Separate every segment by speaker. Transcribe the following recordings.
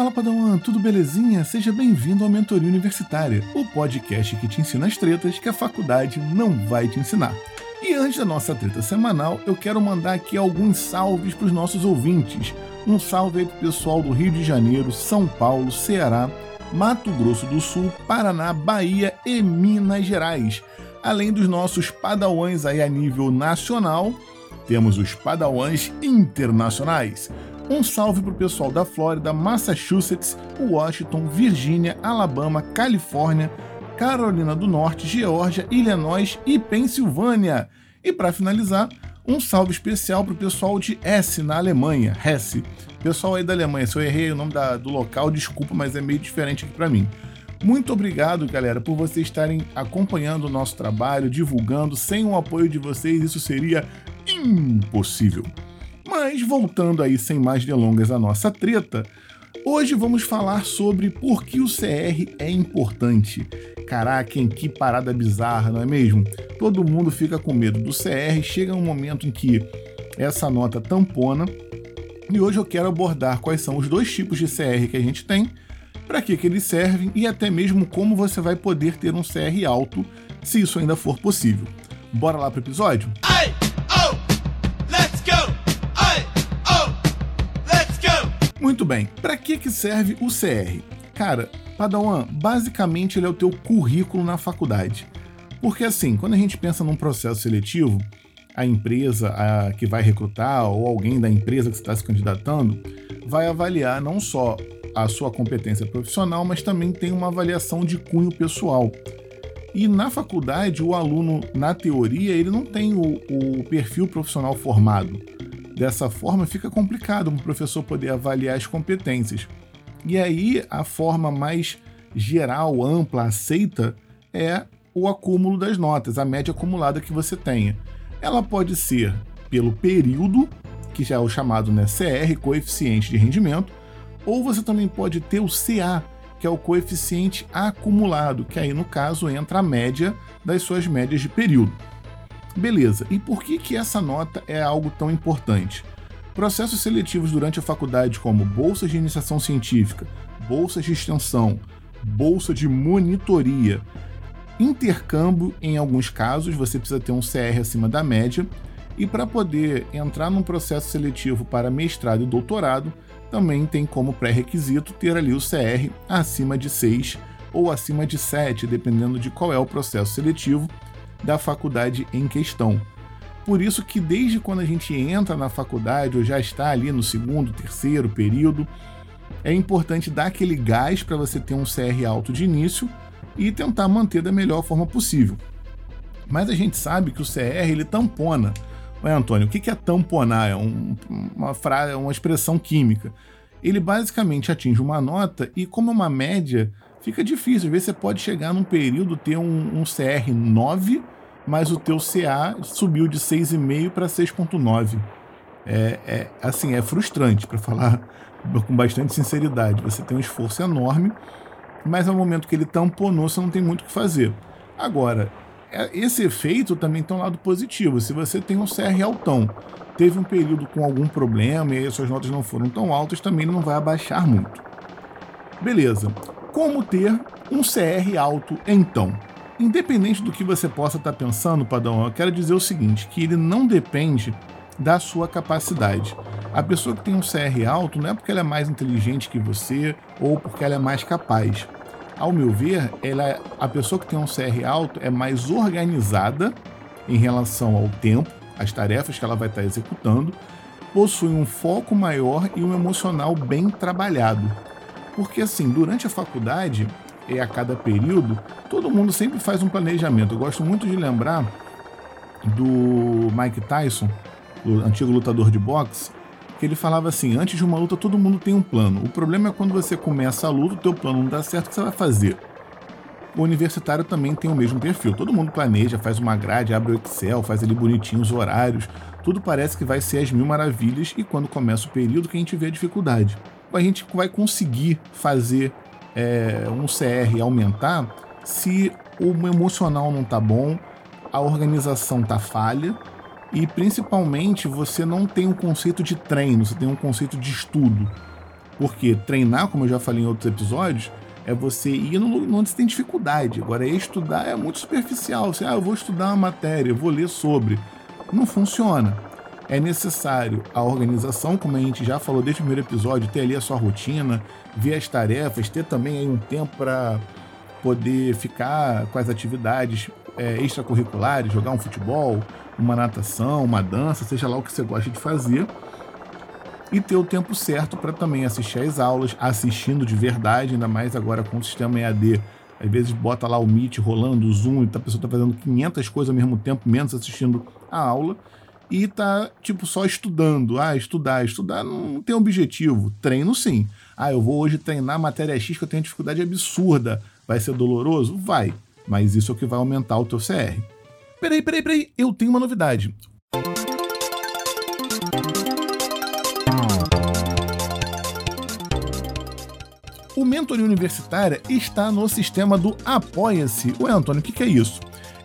Speaker 1: Fala Padawan, tudo belezinha? Seja bem-vindo ao Mentoria Universitária, o podcast que te ensina as tretas que a faculdade não vai te ensinar. E antes da nossa treta semanal, eu quero mandar aqui alguns salves para os nossos ouvintes. Um salve aí pro pessoal do Rio de Janeiro, São Paulo, Ceará, Mato Grosso do Sul, Paraná, Bahia e Minas Gerais. Além dos nossos padawans aí a nível nacional, temos os padawans internacionais. Um salve pro pessoal da Flórida, Massachusetts, Washington, Virgínia, Alabama, Califórnia, Carolina do Norte, Geórgia, Illinois e Pensilvânia. E para finalizar, um salve especial pro pessoal de Hesse, na Alemanha, Hesse. Pessoal aí da Alemanha, se eu errei o nome da, do local, desculpa, mas é meio diferente aqui para mim. Muito obrigado, galera, por vocês estarem acompanhando o nosso trabalho, divulgando. Sem o apoio de vocês, isso seria impossível. Mas voltando aí sem mais delongas à nossa treta, hoje vamos falar sobre por que o CR é importante. Caraca, em que parada bizarra, não é mesmo? Todo mundo fica com medo do CR, chega um momento em que essa nota tampona. E hoje eu quero abordar quais são os dois tipos de CR que a gente tem para que, que eles servem e até mesmo como você vai poder ter um CR alto, se isso ainda for possível. Bora lá pro episódio? Ai, bem, para que, que serve o CR? Cara, Padawan, basicamente ele é o teu currículo na faculdade. Porque assim, quando a gente pensa num processo seletivo, a empresa a, que vai recrutar ou alguém da empresa que está se candidatando vai avaliar não só a sua competência profissional, mas também tem uma avaliação de cunho pessoal. E na faculdade, o aluno, na teoria, ele não tem o, o perfil profissional formado. Dessa forma, fica complicado para o professor poder avaliar as competências. E aí, a forma mais geral, ampla, aceita é o acúmulo das notas, a média acumulada que você tenha. Ela pode ser pelo período, que já é o chamado né, CR, coeficiente de rendimento, ou você também pode ter o CA, que é o coeficiente acumulado, que aí no caso entra a média das suas médias de período. Beleza, e por que, que essa nota é algo tão importante? Processos seletivos durante a faculdade, como bolsas de iniciação científica, bolsas de extensão, bolsa de monitoria, intercâmbio, em alguns casos, você precisa ter um CR acima da média, e para poder entrar num processo seletivo para mestrado e doutorado, também tem como pré-requisito ter ali o CR acima de 6 ou acima de 7, dependendo de qual é o processo seletivo da faculdade em questão. Por isso que desde quando a gente entra na faculdade ou já está ali no segundo, terceiro período, é importante dar aquele gás para você ter um CR alto de início e tentar manter da melhor forma possível. Mas a gente sabe que o CR ele tampona Ué, Antônio, o que é tamponar? É um, uma, frase, uma expressão química. Ele basicamente atinge uma nota e, como é uma média, fica difícil. Às vezes você pode chegar num período ter um, um CR 9, mas o teu CA subiu de 6,5 para 6,9. É, é, assim, é frustrante, para falar com bastante sinceridade. Você tem um esforço enorme, mas no momento que ele tamponou, você não tem muito o que fazer. Agora, é, esse efeito também tem um lado positivo. Se você tem um CR altão, teve um período com algum problema e aí as suas notas não foram tão altas, também não vai abaixar muito. Beleza. Como ter um CR alto então? Independente do que você possa estar pensando, Padrão, eu quero dizer o seguinte, que ele não depende da sua capacidade. A pessoa que tem um CR alto não é porque ela é mais inteligente que você ou porque ela é mais capaz ao meu ver, ela, a pessoa que tem um CR alto é mais organizada em relação ao tempo, as tarefas que ela vai estar executando, possui um foco maior e um emocional bem trabalhado. Porque assim, durante a faculdade e a cada período, todo mundo sempre faz um planejamento. Eu gosto muito de lembrar do Mike Tyson, o antigo lutador de boxe, que ele falava assim: antes de uma luta todo mundo tem um plano. O problema é quando você começa a luta, o teu plano não dá certo, o que você vai fazer? O universitário também tem o mesmo perfil. Todo mundo planeja, faz uma grade, abre o Excel, faz ali bonitinho os horários. Tudo parece que vai ser as mil maravilhas e quando começa o período que a gente vê a dificuldade. A gente vai conseguir fazer é, um CR aumentar se o emocional não tá bom, a organização tá falha e principalmente você não tem um conceito de treino, você tem um conceito de estudo. Porque treinar, como eu já falei em outros episódios, é você ir onde você tem dificuldade. Agora, estudar é muito superficial. Você, ah, eu vou estudar uma matéria, eu vou ler sobre. Não funciona. É necessário a organização, como a gente já falou desde o primeiro episódio, ter ali a sua rotina, ver as tarefas, ter também aí um tempo para poder ficar com as atividades é, extracurriculares, jogar um futebol, uma natação, uma dança, seja lá o que você gosta de fazer e ter o tempo certo para também assistir às aulas, assistindo de verdade, ainda mais agora com o sistema EAD. Às vezes bota lá o Meet rolando, o Zoom, e a pessoa está fazendo 500 coisas ao mesmo tempo, menos assistindo a aula, e tá, tipo, só estudando. Ah, estudar, estudar não tem objetivo. Treino sim. Ah, eu vou hoje treinar matéria X que eu tenho dificuldade absurda. Vai ser doloroso? Vai. Mas isso é o que vai aumentar o teu CR. Peraí, peraí, peraí. Eu tenho uma novidade. O Mentoria Universitária está no sistema do Apoia-se. Ué, Antônio, o que, que é isso?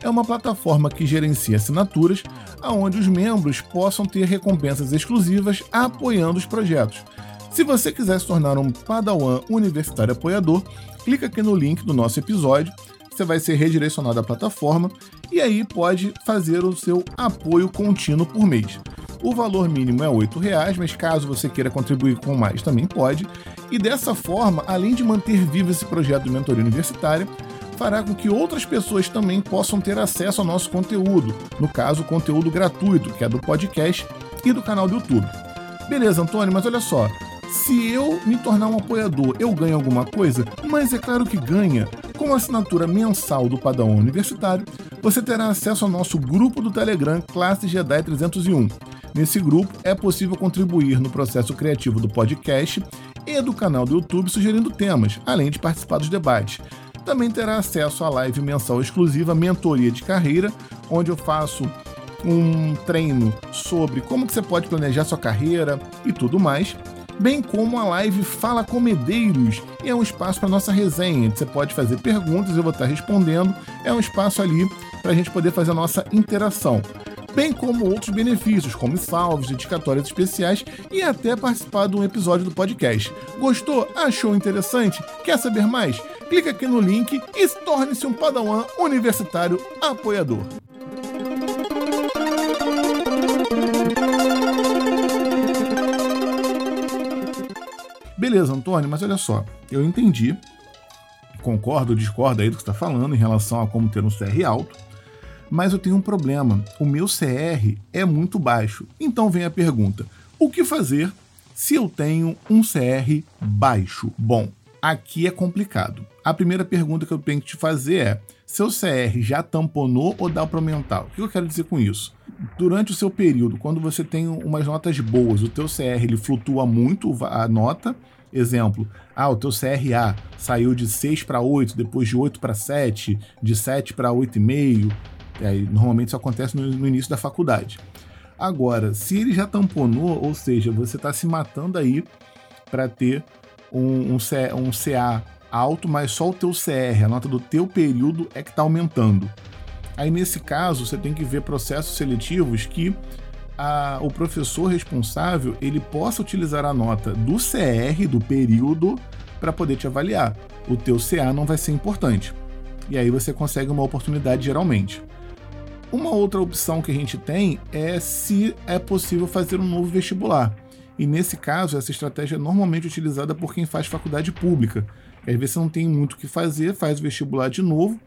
Speaker 1: É uma plataforma que gerencia assinaturas, onde os membros possam ter recompensas exclusivas apoiando os projetos. Se você quiser se tornar um Padawan Universitário Apoiador, clica aqui no link do nosso episódio, você vai ser redirecionado à plataforma e aí pode fazer o seu apoio contínuo por mês. O valor mínimo é R$ reais, mas caso você queira contribuir com mais, também pode. E dessa forma, além de manter vivo esse projeto de mentoria universitária, fará com que outras pessoas também possam ter acesso ao nosso conteúdo, no caso, o conteúdo gratuito, que é do podcast e do canal do YouTube. Beleza, Antônio, mas olha só. Se eu me tornar um apoiador, eu ganho alguma coisa? Mas é claro que ganha. Com a assinatura mensal do Padrão Universitário, você terá acesso ao nosso grupo do Telegram Classe Jedi 301 Nesse grupo é possível contribuir no processo criativo do podcast e do canal do YouTube sugerindo temas, além de participar dos debates. Também terá acesso à live mensal exclusiva Mentoria de Carreira, onde eu faço um treino sobre como que você pode planejar sua carreira e tudo mais, bem como a live Fala Comedeiros, e é um espaço para nossa resenha, você pode fazer perguntas, eu vou estar respondendo, é um espaço ali para a gente poder fazer a nossa interação bem como outros benefícios, como salves, dedicatórias especiais e até participar de um episódio do podcast. Gostou? Achou interessante? Quer saber mais? Clica aqui no link e torne-se um Padawan universitário apoiador. Beleza, Antônio, mas olha só, eu entendi, concordo, discordo aí do que está falando em relação a como ter um CR alto, mas eu tenho um problema. O meu CR é muito baixo. Então vem a pergunta: o que fazer se eu tenho um CR baixo? Bom, aqui é complicado. A primeira pergunta que eu tenho que te fazer é: seu CR já tamponou ou dá para aumentar? O que eu quero dizer com isso? Durante o seu período, quando você tem umas notas boas, o teu CR ele flutua muito a nota. Exemplo, ah, o teu CRA saiu de 6 para 8, depois de 8 para 7, de 7 para 8,5, Aí, normalmente isso acontece no, no início da faculdade. Agora, se ele já tamponou, ou seja, você está se matando aí para ter um, um, um, CA alto, mas só o teu CR, a nota do teu período é que está aumentando. Aí nesse caso, você tem que ver processos seletivos que a, o professor responsável ele possa utilizar a nota do CR, do período, para poder te avaliar. O teu CA não vai ser importante. E aí você consegue uma oportunidade geralmente. Uma outra opção que a gente tem é se é possível fazer um novo vestibular. E nesse caso, essa estratégia é normalmente utilizada por quem faz faculdade pública. Às vezes você não tem muito o que fazer, faz o vestibular de novo,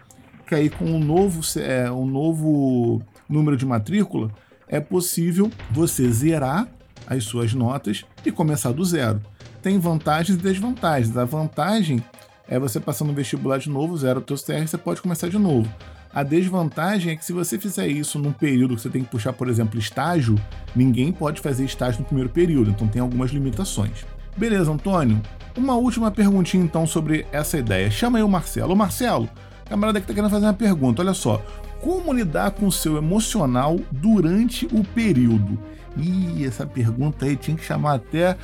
Speaker 1: que aí com um novo, é, um novo número de matrícula, é possível você zerar as suas notas e começar do zero. Tem vantagens e desvantagens. A vantagem é você passando no vestibular de novo, zero o teu CR, você pode começar de novo. A desvantagem é que se você fizer isso num período que você tem que puxar, por exemplo, estágio, ninguém pode fazer estágio no primeiro período, então tem algumas limitações. Beleza, Antônio? Uma última perguntinha então sobre essa ideia. Chama aí o Marcelo. Ô Marcelo, camarada que tá querendo fazer uma pergunta, olha só. Como lidar com o seu emocional durante o período? Ih, essa pergunta aí tinha que chamar até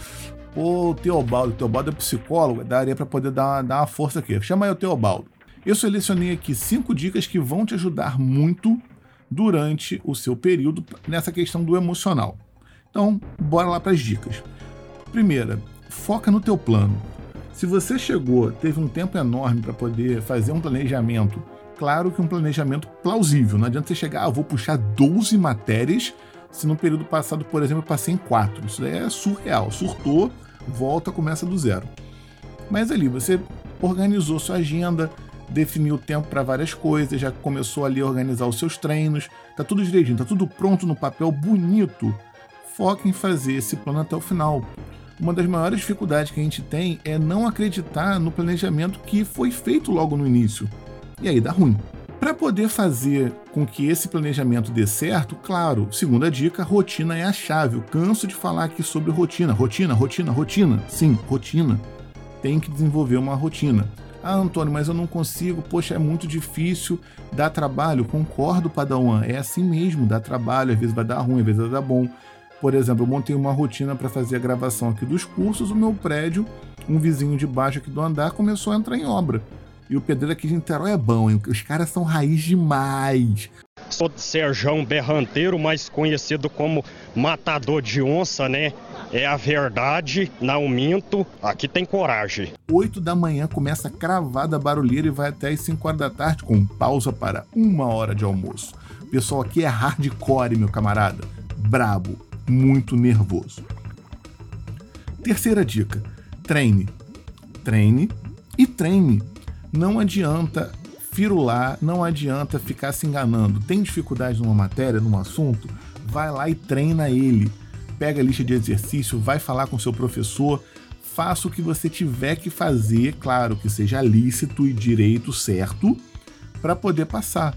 Speaker 1: o Teobaldo. O Teobaldo é psicólogo, daria para poder dar, dar uma força aqui. Chama aí o Teobaldo. Eu selecionei aqui cinco dicas que vão te ajudar muito durante o seu período nessa questão do emocional. Então, bora lá para as dicas. Primeira, foca no teu plano. Se você chegou, teve um tempo enorme para poder fazer um planejamento, claro que um planejamento plausível. Não adianta você chegar, ah, vou puxar 12 matérias, se no período passado, por exemplo, eu passei em 4. Isso daí é surreal. Surtou, volta, começa do zero. Mas ali, você organizou sua agenda, definiu o tempo para várias coisas, já começou ali a organizar os seus treinos, tá tudo direitinho, tá tudo pronto no papel, bonito. Foca em fazer esse plano até o final uma das maiores dificuldades que a gente tem é não acreditar no planejamento que foi feito logo no início. E aí dá ruim. Para poder fazer com que esse planejamento dê certo, claro, segunda dica, rotina é a chave. Eu canso de falar aqui sobre rotina. Rotina, rotina, rotina. Sim, rotina. Tem que desenvolver uma rotina. Ah, Antônio, mas eu não consigo, poxa, é muito difícil, dá trabalho. Concordo, Padawan, é assim mesmo, dá trabalho, às vezes vai dar ruim, às vezes vai dar bom. Por exemplo, eu montei uma rotina para fazer a gravação aqui dos cursos, o meu prédio, um vizinho de baixo aqui do andar, começou a entrar em obra. E o pedreiro aqui de Niterói é bom, hein? Os caras são raiz demais.
Speaker 2: Sou Serjão Berranteiro, mais conhecido como Matador de Onça, né? É a verdade, não minto, aqui tem coragem.
Speaker 1: 8 da manhã começa a cravada barulheira e vai até as 5 horas da tarde, com pausa para uma hora de almoço. O pessoal aqui é hardcore, meu camarada. Brabo muito nervoso. Terceira dica: treine. Treine e treine. Não adianta firular, não adianta ficar se enganando. Tem dificuldade numa matéria, num assunto? Vai lá e treina ele. Pega a lista de exercício, vai falar com seu professor, faça o que você tiver que fazer, claro que seja lícito e direito certo, para poder passar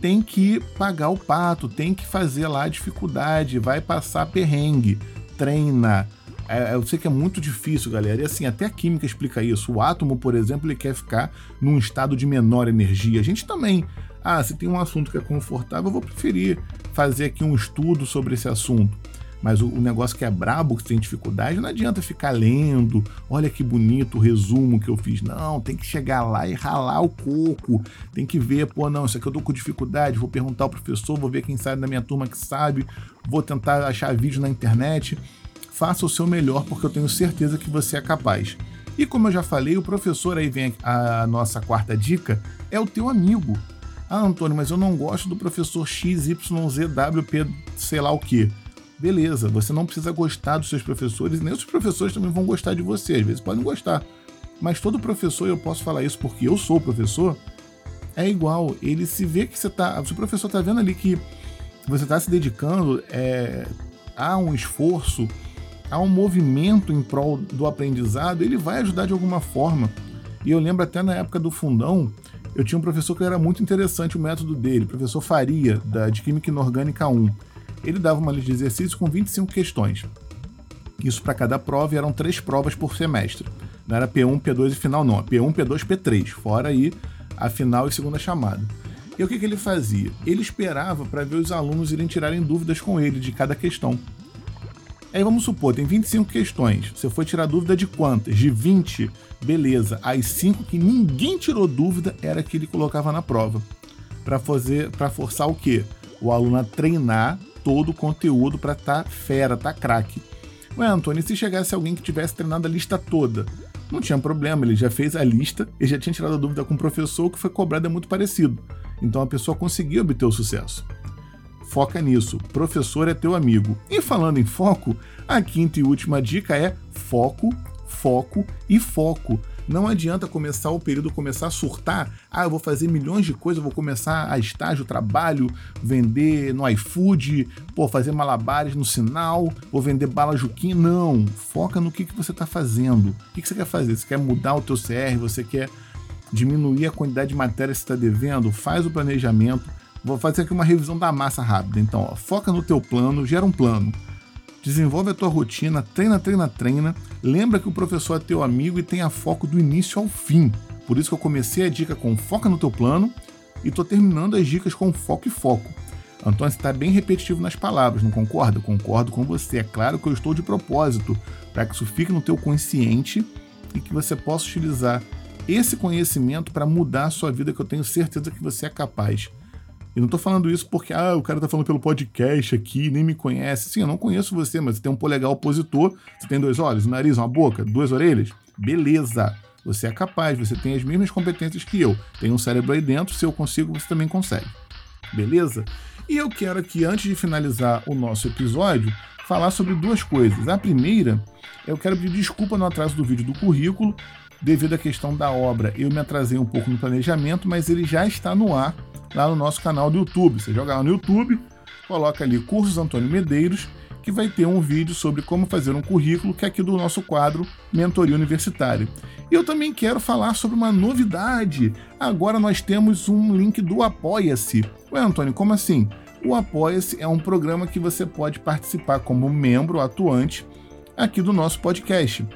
Speaker 1: tem que pagar o pato, tem que fazer lá a dificuldade, vai passar perrengue, treina. É, eu sei que é muito difícil, galera. E assim, até a química explica isso. O átomo, por exemplo, ele quer ficar num estado de menor energia. A gente também. Ah, se tem um assunto que é confortável, eu vou preferir fazer aqui um estudo sobre esse assunto. Mas o, o, negócio que é brabo, que tem dificuldade, não adianta ficar lendo, olha que bonito o resumo que eu fiz. Não, tem que chegar lá e ralar o coco. Tem que ver, pô, não, isso aqui eu tô com dificuldade, vou perguntar ao professor, vou ver quem sabe da minha turma que sabe, vou tentar achar vídeo na internet. Faça o seu melhor, porque eu tenho certeza que você é capaz. E como eu já falei, o professor aí vem a nossa quarta dica, é o teu amigo. Ah, Antônio, mas eu não gosto do professor XYZWP, sei lá o que. Beleza, você não precisa gostar dos seus professores, nem os professores também vão gostar de você, às vezes podem gostar. Mas todo professor, eu posso falar isso porque eu sou professor, é igual. Ele se vê que você tá. Se o professor tá vendo ali que você está se dedicando é, a um esforço, a um movimento em prol do aprendizado, ele vai ajudar de alguma forma. E eu lembro até na época do fundão, eu tinha um professor que era muito interessante o método dele, professor Faria, da, de Química Inorgânica 1 ele dava uma lista de exercícios com 25 questões. Isso para cada prova e eram três provas por semestre. Não era P1, P2 e final, não. P1, P2, P3. Fora aí a final e segunda chamada. E o que, que ele fazia? Ele esperava para ver os alunos irem tirarem dúvidas com ele de cada questão. Aí vamos supor, tem 25 questões. Você foi tirar dúvida de quantas? De 20? Beleza. As 5 que ninguém tirou dúvida era que ele colocava na prova. Para fazer, para forçar o quê? O aluno a treinar todo o conteúdo para tá fera, tá craque. Ué, Antônio, e se chegasse alguém que tivesse treinado a lista toda? Não tinha problema, ele já fez a lista e já tinha tirado a dúvida com o professor, o que foi cobrado é muito parecido. Então a pessoa conseguiu obter o sucesso. Foca nisso, professor é teu amigo. E falando em foco, a quinta e última dica é foco, foco e foco. Não adianta começar o período, começar a surtar. Ah, eu vou fazer milhões de coisas, vou começar a estágio, trabalho, vender no iFood, pô, fazer malabares no sinal, vou vender bala Juquim. Não, foca no que, que você está fazendo. O que, que você quer fazer? Você quer mudar o teu CR? Você quer diminuir a quantidade de matéria que você está devendo? Faz o planejamento. Vou fazer aqui uma revisão da massa rápida. Então, ó, foca no teu plano, gera um plano Desenvolve a tua rotina, treina, treina, treina. Lembra que o professor é teu amigo e tenha foco do início ao fim. Por isso que eu comecei a dica com foca no teu plano e tô terminando as dicas com foco e foco. Antônio, você está bem repetitivo nas palavras, não concorda? Concordo com você. É claro que eu estou de propósito para que isso fique no teu consciente e que você possa utilizar esse conhecimento para mudar a sua vida, que eu tenho certeza que você é capaz. E não tô falando isso porque, ah, o cara tá falando pelo podcast aqui, nem me conhece. Sim, eu não conheço você, mas você tem um polegar opositor, você tem dois olhos, um nariz, uma boca, duas orelhas. Beleza. Você é capaz, você tem as mesmas competências que eu. Tem um cérebro aí dentro, se eu consigo, você também consegue. Beleza? E eu quero aqui, antes de finalizar o nosso episódio, falar sobre duas coisas. A primeira, eu quero pedir desculpa no atraso do vídeo do currículo, devido à questão da obra. Eu me atrasei um pouco no planejamento, mas ele já está no ar lá no nosso canal do YouTube. Você joga lá no YouTube, coloca ali Cursos Antônio Medeiros, que vai ter um vídeo sobre como fazer um currículo, que é aqui do nosso quadro Mentoria Universitária. E eu também quero falar sobre uma novidade. Agora nós temos um link do Apoia-se. Ué, Antônio, como assim? O Apoia-se é um programa que você pode participar como membro atuante aqui do nosso podcast.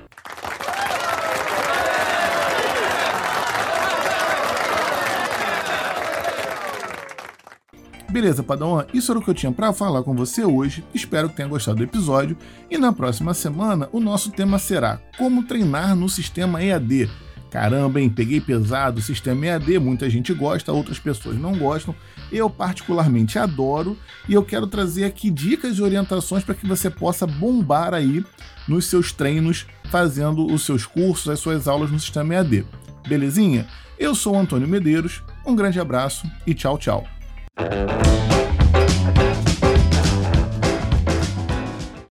Speaker 1: Beleza, Padawan, isso era o que eu tinha para falar com você hoje. Espero que tenha gostado do episódio. E na próxima semana, o nosso tema será Como treinar no sistema EAD. Caramba, hein? Peguei pesado o sistema EAD, muita gente gosta, outras pessoas não gostam. Eu, particularmente, adoro e eu quero trazer aqui dicas e orientações para que você possa bombar aí nos seus treinos, fazendo os seus cursos, as suas aulas no sistema EAD. Belezinha? Eu sou o Antônio Medeiros, um grande abraço e tchau, tchau. Thank you.